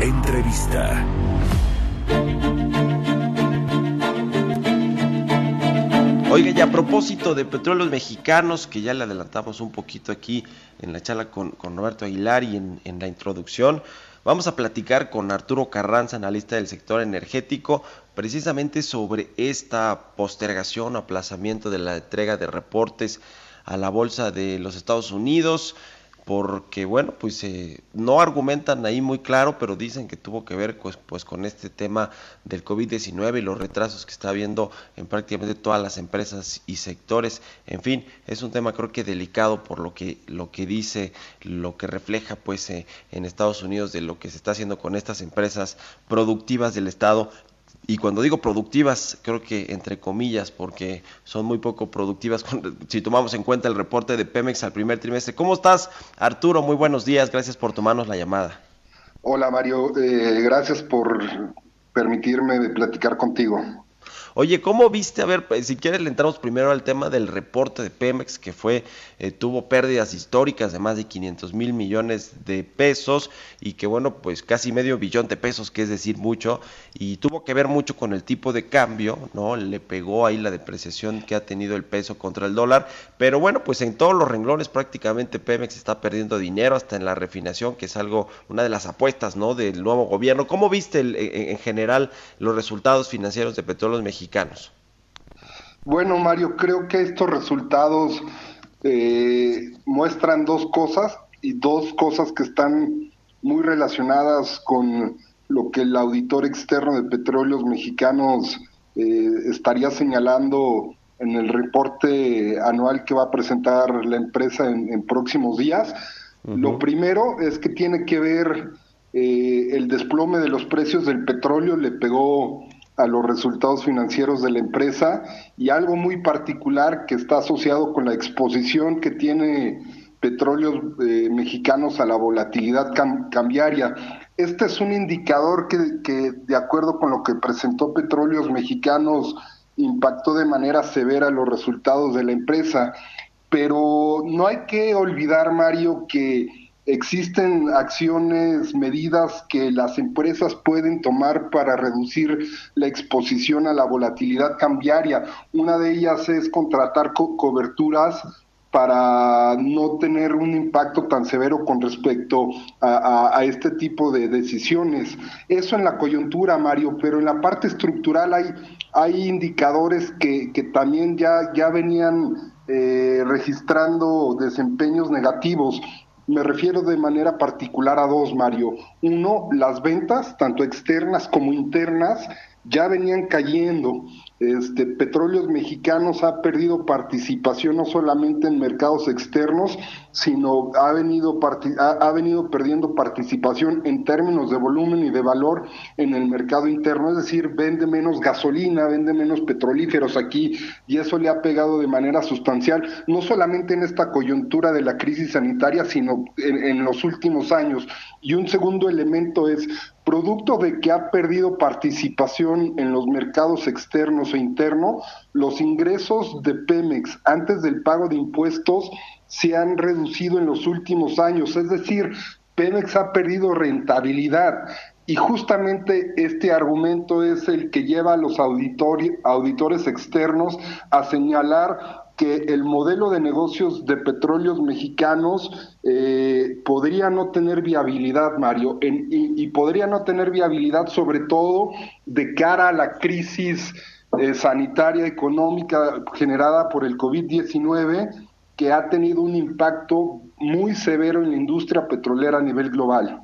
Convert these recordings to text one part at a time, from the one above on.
Entrevista. Oiga, y a propósito de petróleos mexicanos, que ya le adelantamos un poquito aquí en la charla con, Roberto Aguilar y en, en, la introducción, vamos a platicar con Arturo Carranza, analista del sector energético, precisamente sobre esta postergación aplazamiento de la entrega de reportes a la Bolsa de los Estados Unidos porque bueno, pues eh, no argumentan ahí muy claro, pero dicen que tuvo que ver pues, pues con este tema del COVID-19 y los retrasos que está habiendo en prácticamente todas las empresas y sectores. En fin, es un tema creo que delicado por lo que lo que dice, lo que refleja pues eh, en Estados Unidos de lo que se está haciendo con estas empresas productivas del estado y cuando digo productivas, creo que entre comillas, porque son muy poco productivas si tomamos en cuenta el reporte de Pemex al primer trimestre. ¿Cómo estás, Arturo? Muy buenos días, gracias por tomarnos la llamada. Hola, Mario, eh, gracias por permitirme platicar contigo. Oye, ¿cómo viste? A ver, pues, si quieres le entramos primero al tema del reporte de Pemex, que fue, eh, tuvo pérdidas históricas de más de 500 mil millones de pesos y que bueno, pues casi medio billón de pesos, que es decir mucho, y tuvo que ver mucho con el tipo de cambio, ¿no? Le pegó ahí la depreciación que ha tenido el peso contra el dólar, pero bueno, pues en todos los renglones prácticamente Pemex está perdiendo dinero, hasta en la refinación, que es algo, una de las apuestas, ¿no? Del nuevo gobierno. ¿Cómo viste en, en general los resultados financieros de petróleos mexicanos? Bueno, Mario, creo que estos resultados eh, muestran dos cosas y dos cosas que están muy relacionadas con lo que el auditor externo de petróleos mexicanos eh, estaría señalando en el reporte anual que va a presentar la empresa en, en próximos días. Uh -huh. Lo primero es que tiene que ver eh, el desplome de los precios del petróleo, le pegó a los resultados financieros de la empresa y algo muy particular que está asociado con la exposición que tiene petróleos eh, mexicanos a la volatilidad cam cambiaria. Este es un indicador que, de acuerdo con lo que presentó Petróleos Mexicanos, impactó de manera severa los resultados de la empresa. Pero no hay que olvidar, Mario, que existen acciones, medidas que las empresas pueden tomar para reducir la exposición a la volatilidad cambiaria. Una de ellas es contratar co coberturas para no tener un impacto tan severo con respecto a, este tipo de decisiones. Eso en la coyuntura, Mario, pero en la parte estructural hay, hay indicadores que, que también ya, ya venían eh, registrando desempeños negativos. Me refiero de manera particular a dos, Mario. Uno, las ventas, tanto externas como internas, ya venían cayendo. Este, Petróleos Mexicanos ha perdido participación no solamente en mercados externos, sino ha venido, ha, ha, venido perdiendo participación en términos de volumen y de valor en el mercado interno, es decir, vende menos gasolina, vende menos petrolíferos aquí y eso le ha pegado de manera sustancial, no solamente en esta coyuntura de la crisis sanitaria, sino en, en los últimos años. Y un segundo elemento es, producto de que ha perdido participación en los mercados externos e internos, los ingresos de Pemex antes del pago de impuestos se han reducido en los últimos años, es decir, Pemex ha perdido rentabilidad. Y justamente este argumento es el que lleva a los auditores externos a señalar que el modelo de negocios de petróleos mexicanos eh, podría no tener viabilidad, Mario, en, y, podría no tener viabilidad sobre todo de cara a la crisis eh, sanitaria económica generada por el COVID-19 que ha tenido un impacto muy severo en la industria petrolera a nivel global.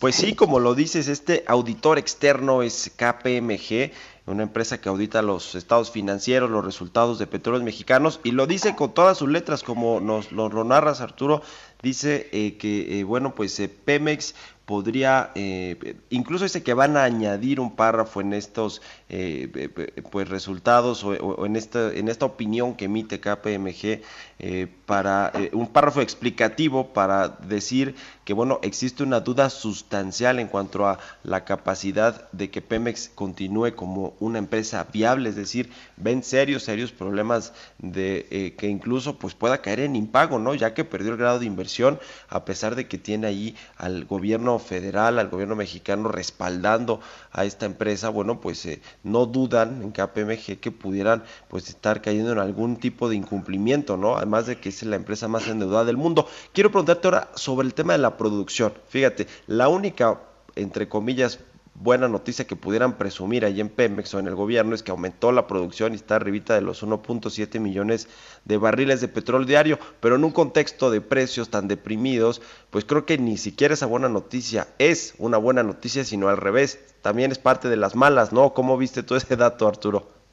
Pues sí, como lo dices, este auditor externo es KPMG una empresa que audita los estados financieros, los resultados de petróleos mexicanos, y lo dice con todas sus letras, como nos lo, narras, Arturo, dice eh, que, eh, bueno, pues Pemex podría, eh, incluso dice que van a añadir un párrafo en estos eh, pues resultados o, en, esta, en esta opinión que emite KPMG eh, para un párrafo explicativo para decir que bueno existe una duda sustancial en cuanto a la capacidad de que Pemex continúe como una empresa viable, es decir, ven serios, serios problemas de que incluso pues pueda caer en impago, ¿no? Ya que perdió el grado de inversión a pesar de que tiene ahí al gobierno federal, al gobierno mexicano respaldando a esta empresa, bueno, pues eh, no dudan en KPMG que pudieran pues estar cayendo en algún tipo de incumplimiento, ¿no? Además de que es la empresa más endeudada del mundo. Quiero preguntarte ahora sobre el tema de la producción. Fíjate, la única entre comillas buena noticia que pudieran presumir ahí en Pemex o en el gobierno es que aumentó la producción y está arribita de los 1.7 millones de barriles de petróleo diario, pero en un contexto de precios tan deprimidos, pues creo que ni siquiera esa buena noticia es una buena noticia, sino al revés, también es parte de las malas, ¿no? ¿Cómo viste tú ese dato, Arturo?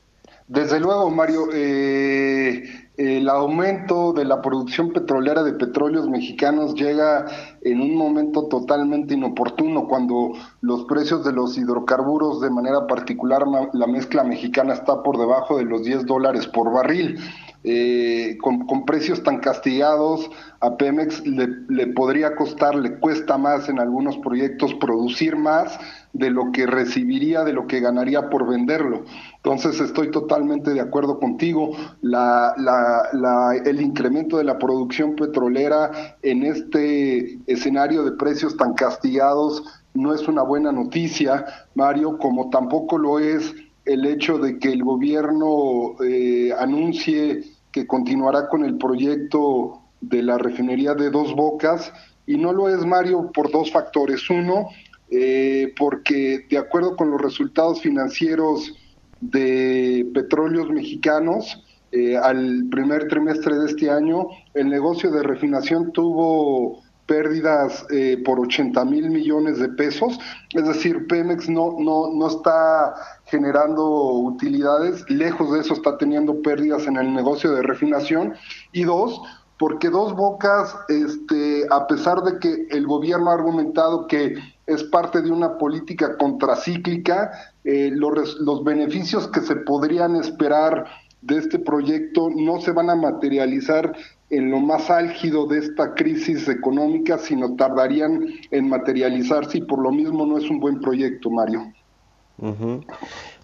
Desde luego, Mario, eh, el aumento de la producción petrolera de petróleos mexicanos llega en un momento totalmente inoportuno, cuando los precios de los hidrocarburos, de manera particular la mezcla mexicana, está por debajo de los 10 dólares por barril. Eh, con, precios tan castigados, a Pemex le, podría costar, le cuesta más en algunos proyectos producir más de lo que recibiría, de lo que ganaría por venderlo. Entonces estoy totalmente de acuerdo contigo. El incremento de la producción petrolera en este escenario de precios tan castigados no es una buena noticia, Mario, como tampoco lo es el hecho de que el gobierno eh, anuncie que continuará con el proyecto de la refinería de dos bocas y no lo es Mario por dos factores. Uno, eh, porque de acuerdo con los resultados financieros de petróleos mexicanos, eh, al primer trimestre de este año, el negocio de refinación tuvo pérdidas eh, por 80 mil millones de pesos, es decir, Pemex no, no, no está generando utilidades, lejos de eso está teniendo pérdidas en el negocio de refinación, y dos, porque Dos Bocas, este, a pesar de que el gobierno ha argumentado que es parte de una política contracíclica, eh, los, los beneficios que se podrían esperar de este proyecto no se van a materializar en lo más álgido de esta crisis económica, sino tardarían en materializarse y por lo mismo no es un buen proyecto, Mario.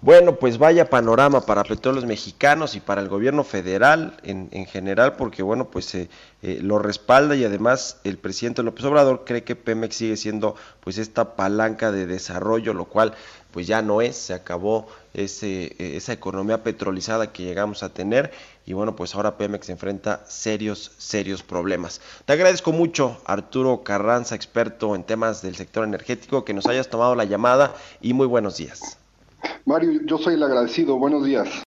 Bueno, pues vaya panorama para petróleos mexicanos y para el gobierno federal en, en general, porque bueno, pues eh, eh, lo respalda y además el presidente López Obrador cree que Pemex sigue siendo pues esta palanca de desarrollo, lo cual pues ya no es, se acabó ese, esa economía petrolizada que llegamos a tener y bueno, pues ahora Pemex enfrenta serios, serios problemas. Te agradezco mucho, Arturo Carranza, experto en temas del sector energético, que nos hayas tomado la llamada y muy buenos días. Mario, yo soy el agradecido. Buenos días.